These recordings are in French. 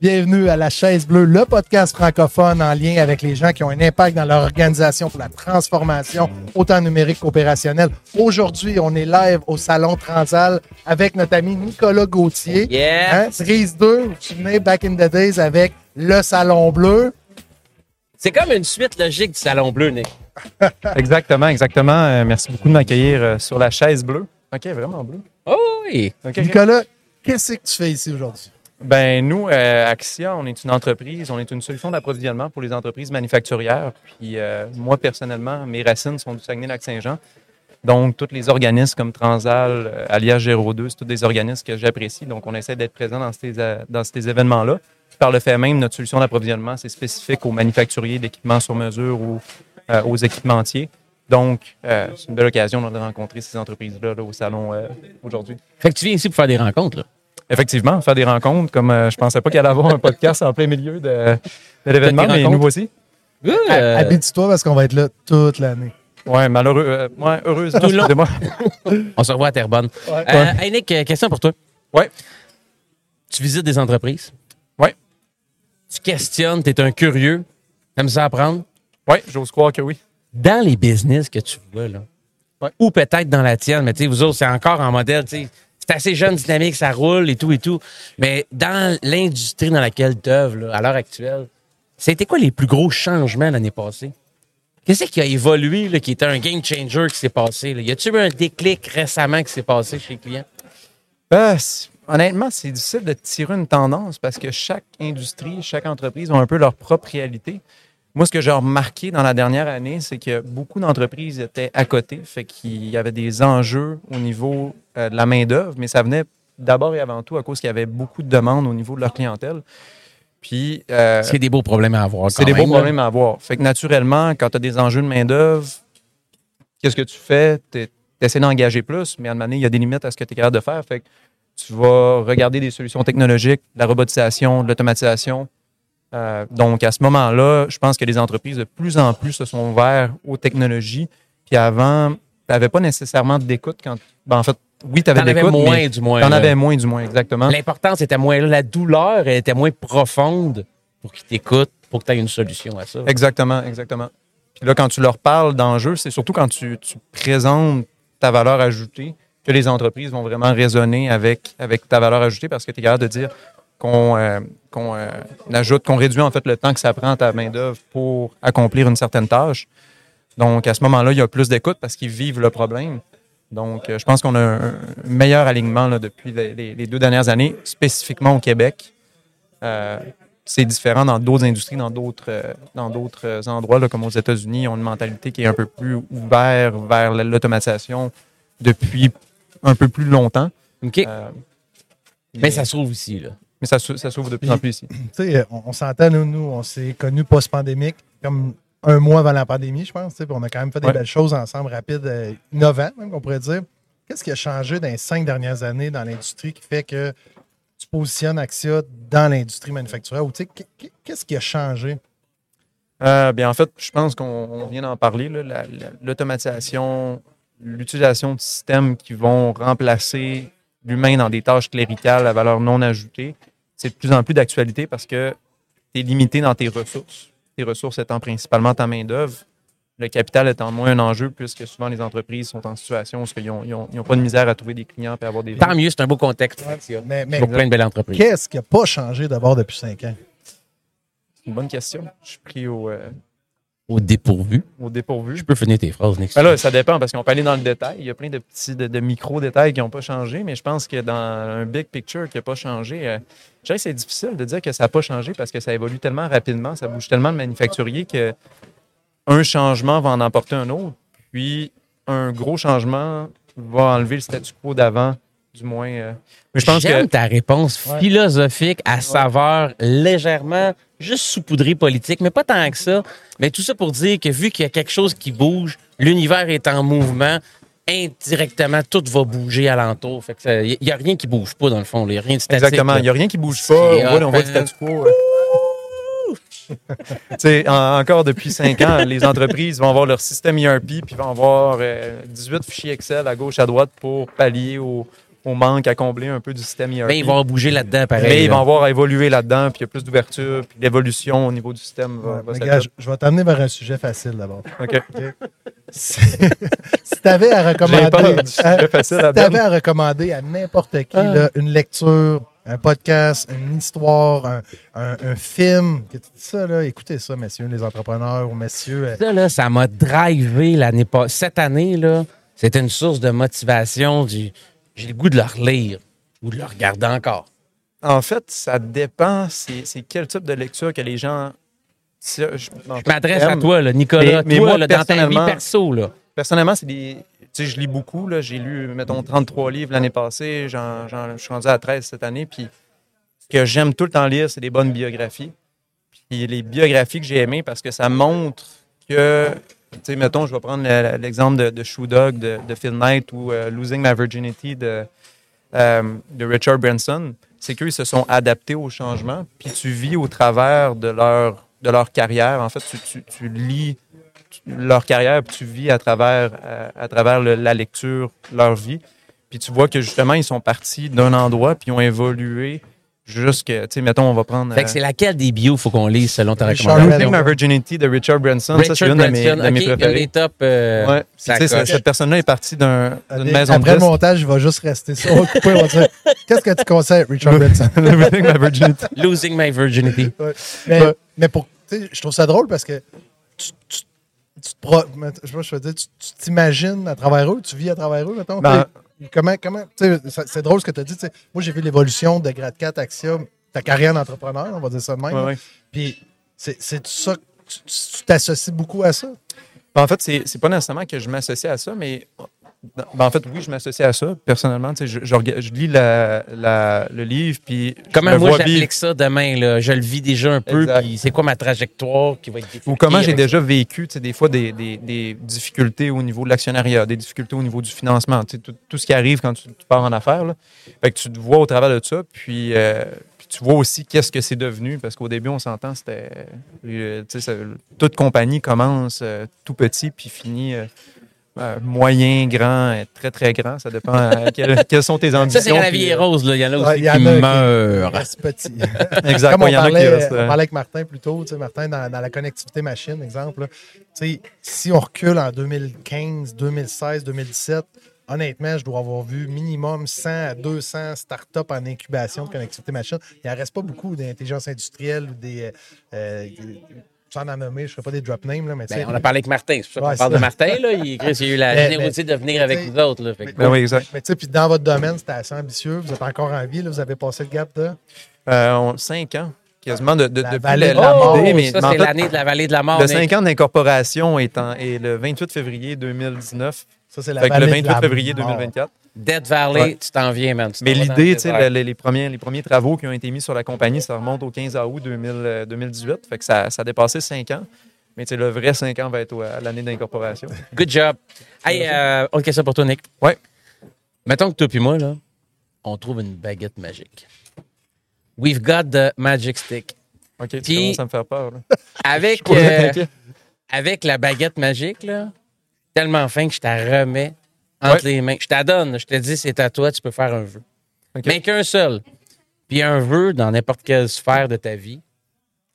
Bienvenue à La Chaise Bleue, le podcast francophone en lien avec les gens qui ont un impact dans leur organisation pour la transformation, autant numérique qu'opérationnelle. Aujourd'hui, on est live au Salon Transal avec notre ami Nicolas Gauthier. Yeah. Hein, Cerise 2, vous vous souvenez, back in the days avec le Salon Bleu. C'est comme une suite logique du Salon Bleu, Nick. Exactement, exactement. Euh, merci beaucoup de m'accueillir euh, sur la chaise bleue. OK, vraiment bleu. Oh oui. Nicolas, qu'est-ce que tu fais ici aujourd'hui? Ben, nous, euh, Axia, on est une entreprise, on est une solution d'approvisionnement pour les entreprises manufacturières. Puis euh, moi, personnellement, mes racines sont du Saguenay-Lac-Saint-Jean. Donc, tous les organismes comme Transal, euh, alias Géro 2, c'est tous des organismes que j'apprécie. Donc, on essaie d'être présent dans ces, événements-là. Par le fait même, notre solution d'approvisionnement, c'est spécifique aux manufacturiers d'équipements sur mesure ou aux équipementiers. Donc, c'est une belle occasion de rencontrer ces entreprises-là là, au salon aujourd'hui. Fait que tu viens ici pour faire des rencontres, là. Effectivement, faire des rencontres, comme euh, je pensais pas qu'il allait avoir un podcast en plein milieu de, de l'événement, mais nous voici. Euh, Habite-toi parce qu'on va être là toute l'année. Ouais, malheureux, euh, ouais, heureusement, Tout le long. excusez-moi. on se revoit à Terrebonne. Ouais. Euh, hey, Nick, euh, question pour toi. Ouais. Tu visites des entreprises? Ouais. Tu questionnes, tu es un curieux. T'aimes ça apprendre? Ouais, j'ose croire que oui. Dans les business que tu vois, là, Ouais. ou peut-être dans la tienne, mais tu sais, vous autres, c'est encore en modèle, tu sais, c'est assez jeune, dynamique, ça roule et tout et tout. Mais dans l'industrie dans laquelle tu œuvres, à l'heure actuelle, c'était quoi les plus gros changements l'année passée? Qu'est-ce qui a évolué, qui était un game changer qui s'est passé? Y a-tu eu un déclic récemment qui s'est passé chez les clients? C'est- honnêtement, c'est difficile de tirer une tendance parce que chaque industrie, chaque entreprise ont un peu leur propre réalité. Moi, ce que j'ai remarqué dans la dernière année, c'est que beaucoup d'entreprises étaient à côté, fait qu'il y avait des enjeux au niveau euh, de la main-d'œuvre, mais ça venait d'abord et avant tout à cause qu'il y avait beaucoup de demandes au niveau de leur clientèle. Puis, euh, C'est des beaux problèmes à avoir. c'est des beaux problèmes à avoir. Fait que naturellement, quand tu as des enjeux de main-d'œuvre, qu'est-ce que tu fais? Tu essaies d'engager plus, mais à un moment donné, il y a des limites à ce que tu es capable de faire. Fait que tu vas regarder des solutions technologiques, de la robotisation, de l'automatisation. Euh, donc, à ce moment-là, je pense que les entreprises de plus en plus se sont ouvertes aux technologies. Puis avant, tu n'avais pas nécessairement d'écoute quand. ben, en fait, oui, tu avais moins, mais du moins. tu en avais moins, du moins, exactement. L'importance était moins là. La douleur elle était moins profonde pour qu'ils t'écoutent, pour que tu aies une solution à ça. Exactement, exactement. Puis là, quand tu leur parles d'enjeux, c'est surtout quand tu, tu présentes ta valeur ajoutée que les entreprises vont vraiment raisonner avec, avec ta valeur ajoutée parce que tu es capable de dire qu'on euh, euh, ajoute, qu'on réduit en fait le temps que ça prend à ta main-d'œuvre pour accomplir une certaine tâche. Donc, à ce moment-là, il y a plus d'écoute parce qu'ils vivent le problème. Donc, euh, je pense qu'on a un, meilleur alignement là, depuis les, deux dernières années, spécifiquement au Québec. C'est différent dans d'autres industries, dans d'autres dans d'autres endroits, là, comme aux États-Unis, ils ont une mentalité qui est un peu plus ouverte vers l'automatisation depuis un peu plus longtemps. OK. Euh, Mais ça se trouve ici, là. Mais ça, s'ou- ça s'ouvre de plus en plus ici. On, on s'entend, nous, nous, on s'est connus post-pandémique, comme un mois avant la pandémie, je pense. On a quand même fait des Ouais. belles choses ensemble, rapides, euh, innovants, même, qu'on pourrait dire. Qu'est-ce qui a changé dans les cinq dernières années dans l'industrie qui fait que tu positionnes Axia dans l'industrie manufacturière? Ou qu'est-ce qui a changé? Euh, bien, en fait, je pense qu'on on vient d'en parler, là, la- la- l'automatisation, l'utilisation de systèmes qui vont remplacer l'humain dans des tâches cléricales à valeur non ajoutée, c'est de plus en plus d'actualité parce que tu es limité dans tes ressources. Tes ressources étant principalement ta main-d'œuvre, le capital étant moins un enjeu puisque souvent les entreprises sont en situation où ils n'ont pas de misère à trouver des clients et à avoir des Tant mieux, c'est un beau contexte. Mais, mais Pour plein de belles entreprises. qu'est-ce qui n'a pas changé d'abord depuis cinq ans? C'est une bonne question. Je suis pris au, euh, Au dépourvu. au dépourvu. Je peux finir tes phrases, Nick. Ben là, ça dépend parce qu'on peut aller dans le détail. Il y a plein de petits, de, de micro-détails qui n'ont pas changé, mais je pense que dans un big picture qui n'a pas changé, euh, je dirais que c'est difficile de dire que ça n'a pas changé parce que ça évolue tellement rapidement, ça bouge tellement de manufacturiers que un changement va en emporter un autre, puis un gros changement va enlever le statu quo d'avant, du moins. euh. Mais je pense J'aime que ta réponse Ouais. philosophique à saveur légèrement juste saupoudrée politique, mais pas tant que ça. Mais tout ça pour dire que vu qu'il y a quelque chose qui bouge, l'univers est en mouvement, indirectement, tout va bouger alentour. Fait que il n'y a rien qui bouge pas, dans le fond. Il n'y a rien de statique. Exactement. Il n'y a rien qui bouge pas. On voit, on voit le statu quo. euh. En- encore depuis cinq ans, les entreprises vont avoir leur système ERP puis vont avoir euh, 18 fichiers Excel à gauche, à droite pour pallier aux, au manque à combler un peu du système ERP. Mais ils vont bouger là-dedans, pareil. Mais ils vont avoir à évoluer là-dedans, puis il y a plus d'ouverture, puis l'évolution au niveau du système va, Ouais, va mais s'être gars, faite. je, je vais t'amener vers un sujet facile d'abord. OK. si tu avais à recommander, à- facile à si t'avais Ben. à recommander à n'importe qui Ah. là, une lecture, un podcast, une histoire, un, un- un film, que tu dis ça, là, écoutez ça, messieurs les entrepreneurs ou messieurs. euh, Ça, là, ça m'a drivé l'année pas. Cette année, là, c'était une source de motivation. du- J'ai le goût de le relire ou de le regarder encore. En fait, ça dépend, c'est quel type de lecture que les gens. je Je m'adresse à toi, là, Nicolas. Mais- mais toi, moi, là, dans ta vie perso, là. Personnellement, c'est des. Tu sais, je lis beaucoup. J'ai lu, mettons, 33 livres l'année passée. J'en- j'en- je suis rendu à 13 cette année. Puis, ce que j'aime tout le temps lire, c'est des bonnes biographies. Puis, les biographies que j'ai aimées parce que ça montre que. Tu mettons, je vais prendre le- l'exemple de, de Shoe Dog de, Phil Knight ou euh, Losing My Virginity de, euh, de Richard Branson. C'est qu'ils se sont adaptés au changement. Puis, tu vis au travers de leur, de leur carrière. En fait, tu, tu, lis leur carrière, puis tu vis à travers, euh, à travers la lecture, leur vie. Puis tu vois que justement, ils sont partis d'un endroit, puis ils ont évolué jusque, tu sais, mettons, on va prendre. Fait que c'est laquelle des bios faut qu'on lise selon ta Richard recommandation? Losing My Virginity de Richard Branson. ça, c'est une de mes, préférées. top. euh, Ouais. Cette- cette personne-là est partie d'un- d'une Après maison de le montage, il va juste rester ça. On va couper, on va dire Qu'est-ce que tu conseilles, Richard Branson? Losing My Virginity. Losing My Virginity. Ouais. Mais, Ouais. mais pour, tu sais, je trouve ça drôle parce que tu, tu, tu te pro- je sais pas, je veux dire, tu tu t'imagines à travers eux, tu vis à travers eux, mettons? Ben- Puis comment, comment, c'est drôle ce que tu as dit. Moi, j'ai vu l'évolution de Grad 4 Axiom, ta carrière d'entrepreneur, on va dire ça de même. Ouais, là. ouais. Puis c'est ça que tu- t'associes beaucoup à ça? Ben, en fait, c'est c'est pas nécessairement que je m'associe à ça, mais ben, en fait, oui, je m'associe à ça. Personnellement, je, je lis la, la- le livre, puis Comment me moi j'applique ça demain? Là? Je le vis déjà un peu, puis c'est quoi ma trajectoire qui va être Ou comment j'ai déjà vécu, des fois, des, des- des difficultés au niveau de l'actionnariat, des difficultés au niveau du financement, tout, tout ce qui arrive quand tu, tu pars en affaires. Là. Fait que tu te vois au travers de ça, puis, euh, tu vois aussi qu'est-ce que c'est devenu, parce qu'au début, on s'entend, c'était... euh, toute compagnie commence euh, tout petit, puis finit euh, euh, moyen, grand, euh, très, très grand. Ça dépend euh, quelles, quelles sont tes ambitions. Ça, c'est quand la vie est rose. Là. Il y en a aussi Ouais, il y en qui a qui- meurent. Reste petit. Exact. Comme on il y en a qui parlait, restent, on parlait avec Martin plus tôt, tu sais, Martin, dans, dans la connectivité machine, exemple. là, tu sais, si on recule en 2015, 2016, 2017, honnêtement, je dois avoir vu minimum 100 à 200 startups en incubation de connectivité machine. Il n'en reste pas beaucoup d'intelligence industrielle ou des. euh, sans en nommer, je ne ferai pas des drop names, là, mais tu sais. Ben, on a parlé avec Martin. C'est pour ça qu'on Ouais, parle de. Martin. Là. Il, Chris, il a eu la Mais- générosité de venir mais avec nous autres. Là. Fait que- Ben oui, exact. Mais tu sais, puis dans votre domaine, c'était assez ambitieux. Vous êtes encore en vie, là, vous avez passé le gap de? Euh, on- cinq ans, quasiment, de, de, La depuis vallée la- de la mort. l'idée, Oh, mais- ça, mais c'est fait, l'année de la vallée de la mort. Le Nick. 5 ans d'incorporation est, en- est le 28 février 2019. Ça, c'est la Fait le vallée de 28 la février mort. 2024. Dead Valley, Ouais. tu t'en viens, man. Tu Mais l'idée, tu sais, les, les premiers, les premiers travaux qui ont été mis sur la compagnie, ça remonte au 15 août 2000, euh, 2018. Fait que ça, ça a dépassé 5 ans. Mais tu sais, le vrai 5 ans va être à l'année d'incorporation. Good job. Hey, euh, autre question pour toi, Nick. Ouais. Mettons que toi puis moi, là, on trouve une baguette magique. We've got the magic stick. OK, tu Puis- commences à me faire peur. là. Avec, euh, avec la baguette magique, là, tellement fin que je t'en remets entre Ouais. les mains. Je t'adonne. Je te dis, c'est à toi, tu peux faire un vœu. Mais qu'un seul. Puis un vœu dans n'importe quelle sphère de ta vie.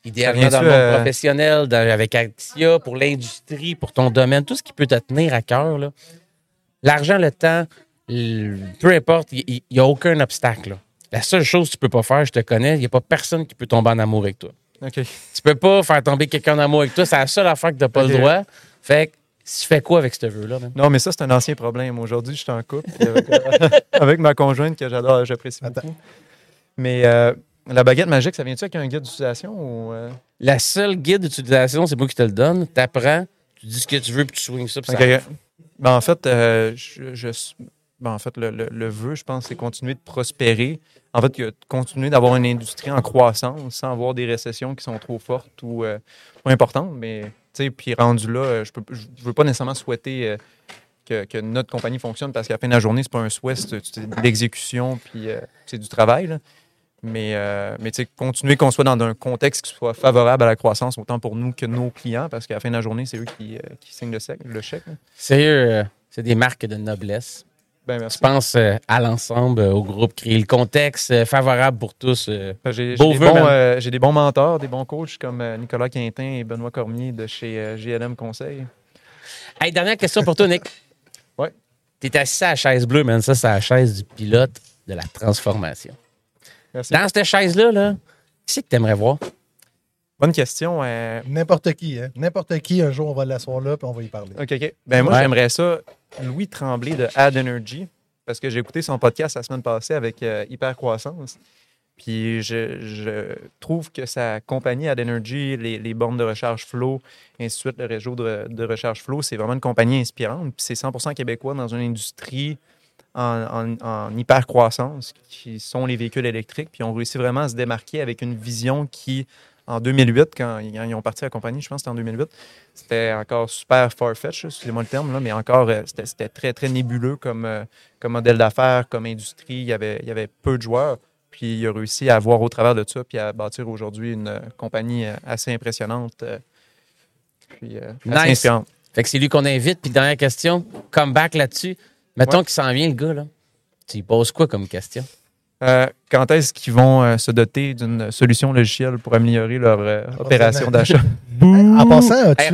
Idéalement dans le monde euh, professionnel, dans- avec Axia, pour l'industrie, pour ton domaine, tout ce qui peut te tenir à cœur. L'argent, le temps, le- peu importe, il n'y a aucun obstacle. là. La seule chose que tu peux pas faire, je te connais, il n'y a pas personne qui peut tomber en amour avec toi. OK. Tu peux pas faire tomber quelqu'un en amour avec toi. C'est la seule affaire que tu n'as pas le droit. Fait que, tu fais quoi avec ce vœu-là? Non, mais ça, c'est un ancien problème. Aujourd'hui, je suis en couple avec, euh, avec ma conjointe que j'adore, j'apprécie Attends. beaucoup. Mais euh, la baguette magique, ça vient-tu avec un guide d'utilisation ou. euh? La seule guide d'utilisation, c'est moi qui te le donne. Tu apprends, tu dis ce que tu veux, puis tu swings ça. puis ça Ok. Ben, en fait, euh, je, je- ben, en fait le, le, le vœu, je pense, c'est continuer de prospérer. En fait, continuer d'avoir une industrie en croissance sans avoir des récessions qui sont trop fortes ou euh, importantes. Mais, puis rendu là, euh, je ne veux pas nécessairement souhaiter euh, que, notre compagnie fonctionne parce qu'à la fin de la journée, c'est pas un souhait, c'est l'exécution puis euh, c'est du travail. Mais, continuer qu'on soit dans un contexte qui soit favorable à la croissance, autant pour nous que nos clients, parce qu'à la fin de la journée, c'est eux qui, qui signent le, sec- le chèque. c'est des marques de noblesse. Ben, Je merci. pense euh, à l'ensemble, euh, au groupe, créer le contexte euh, favorable pour tous. Ben, J'ai des, bons, des bons mentors, des bons coachs comme Nicolas Quintin et Benoît Cormier de chez JLM Conseil. Hey, dernière question pour toi, Nick. Ouais. T'es assis à la chaise bleue, man. Ça, c'est la chaise du pilote de la transformation. Merci. Dans cette chaise-là, là, qui c'est que t'aimerais voir? Bonne question. euh, N'importe qui, hein? N'importe qui, un jour, on va l'asseoir là puis on va y parler. OK, OK. Ben, moi, Ouais. j'aimerais ça, Louis Tremblay de Ad Energy, parce que j'ai écouté son podcast la semaine passée avec euh, Hypercroissance. Puis je, je trouve que sa compagnie Ad Energy, les, les bornes de recharge Flow, ainsi de suite, le réseau de, de recharge Flow, c'est vraiment une compagnie inspirante. Puis c'est 100% québécois dans une industrie en, en, en hypercroissance, qui sont les véhicules électriques. Puis ils ont réussi vraiment à se démarquer avec une vision qui, en 2008, quand ils ont parti la compagnie, je pense que c'était en 2008, c'était encore super far-fetched, excusez-moi le terme, là, mais encore, euh, c'était très, très nébuleux comme, euh, comme modèle d'affaires, comme industrie. Il y, avait, il y avait peu de joueurs. Puis il a réussi à voir au travers de ça, puis à bâtir aujourd'hui une euh, compagnie assez impressionnante. puis assez Nice. inspirante. Fait que c'est lui qu'on invite. Puis dernière question, comeback là-dessus. Mettons qu'il s'en vient, le gars, là. Tu lui poses quoi comme question? Euh, quand est-ce qu'ils vont euh, se doter d'une solution logicielle pour améliorer leur euh, opération d'achat? En passant, Hey,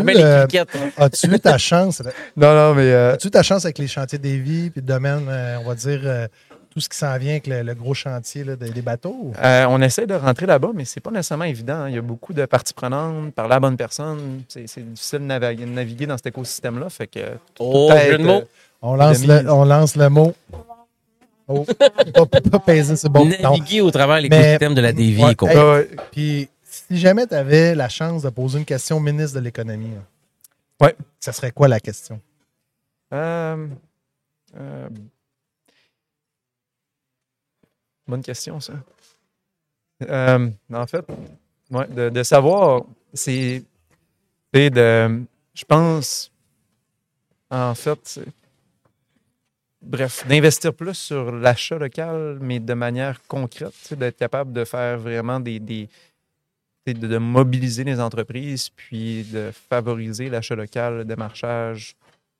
as-tu euh, eu ta chance? non, non, mais euh, As-tu eu ta chance avec les chantiers des vies puis le domaine, euh, on va dire, euh, tout ce qui s'en vient avec le, le gros chantier là, des, des bateaux? Euh, on essaie de rentrer là-bas, mais c'est pas nécessairement évident. hein. Il y a beaucoup de parties prenantes, parler à la bonne personne. C'est difficile de naviguer, de naviguer dans cet écosystème-là. Fait que Oh, peut-être, jeu de mots. euh, On lance, le, on lance le mot. Oh, pas, pas peser, c'est bon. Naviguer au travers de l'écosystème de la dévie. Ouais, quoi. hey, ouais. Puis, si jamais tu avais la chance de poser une question au ministre de l'Économie, là, Ouais. ça serait quoi la question? Euh, euh, bonne question, ça. Euh, en fait, ouais, de, de savoir, c'est c'est de. Je pense, en fait, c'est- bref, d'investir plus sur l'achat local, mais de manière concrète, d'être capable de faire vraiment des. de, mobiliser les entreprises, puis de favoriser l'achat local, le démarchage,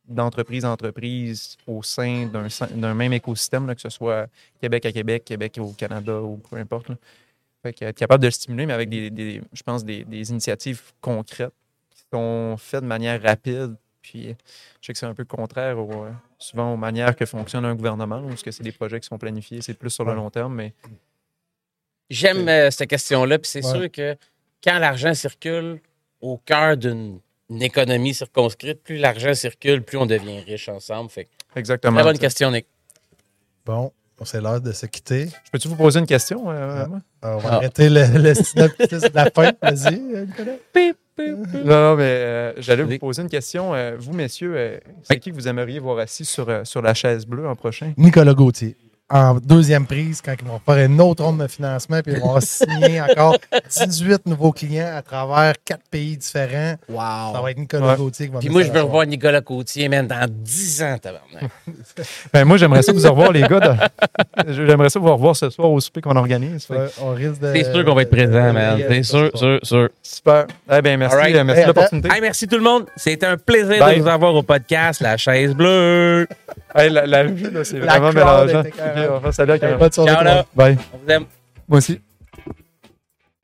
d'entreprise en entreprise au sein d'un même écosystème, que ce soit Québec à Québec, Québec au Canada ou peu importe. Fait que être capable de le stimuler, mais avec des, je pense, des initiatives concrètes qui sont faites de manière rapide. Puis je sais que c'est un peu contraire au, euh, souvent aux manières que fonctionne un gouvernement, parce que c'est des projets qui sont planifiés, c'est plus sur le Ouais. long terme, mais J'aime euh, cette question-là. Puis c'est Ouais. sûr que quand l'argent circule au cœur d'une une économie circonscrite, plus l'argent circule, plus on devient riche ensemble. Fait exactement. très bonne question, Nick. Bon, c'est l'heure de se quitter. Je peux-tu vous poser une question, euh, Ah. Euh, on va Ah. arrêter le, le synopsis de la fin. Vas-y, Nicolas. Non, non, mais euh, j'allais vous poser une question. Euh, vous, messieurs, euh, c'est Oui. qui que vous aimeriez voir assis sur, euh, sur la chaise bleue en prochain? Nicolas Gauthier. En deuxième prise, quand ils vont faire une autre ronde de financement, puis ils vont signer encore 18 nouveaux clients à travers quatre pays différents. Ça va être Nicolas Ouais. Gauthier qui va Puis moi, je veux revoir Nicolas Côtier, man, dans 10 ans, tabarnak. Ben, moi, j'aimerais ça vous revoir, les gars. de- J'aimerais ça vous revoir ce soir au souper qu'on organise. Fait que Ouais, on risque de. C'est sûr qu'on va être présent, man. C'est sûr, sûr, sûr. Super. Eh ben, merci, right. merci Hey, de l'opportunité. Hey, merci tout le monde. C'était un plaisir Bye. de vous avoir au podcast La Chaise Bleue. Hey, la, la vue, là, c'est vraiment mélangeant. Saluer à la caméra. bonne soirée, Ciao, là. Bye. On vous aime. Moi aussi.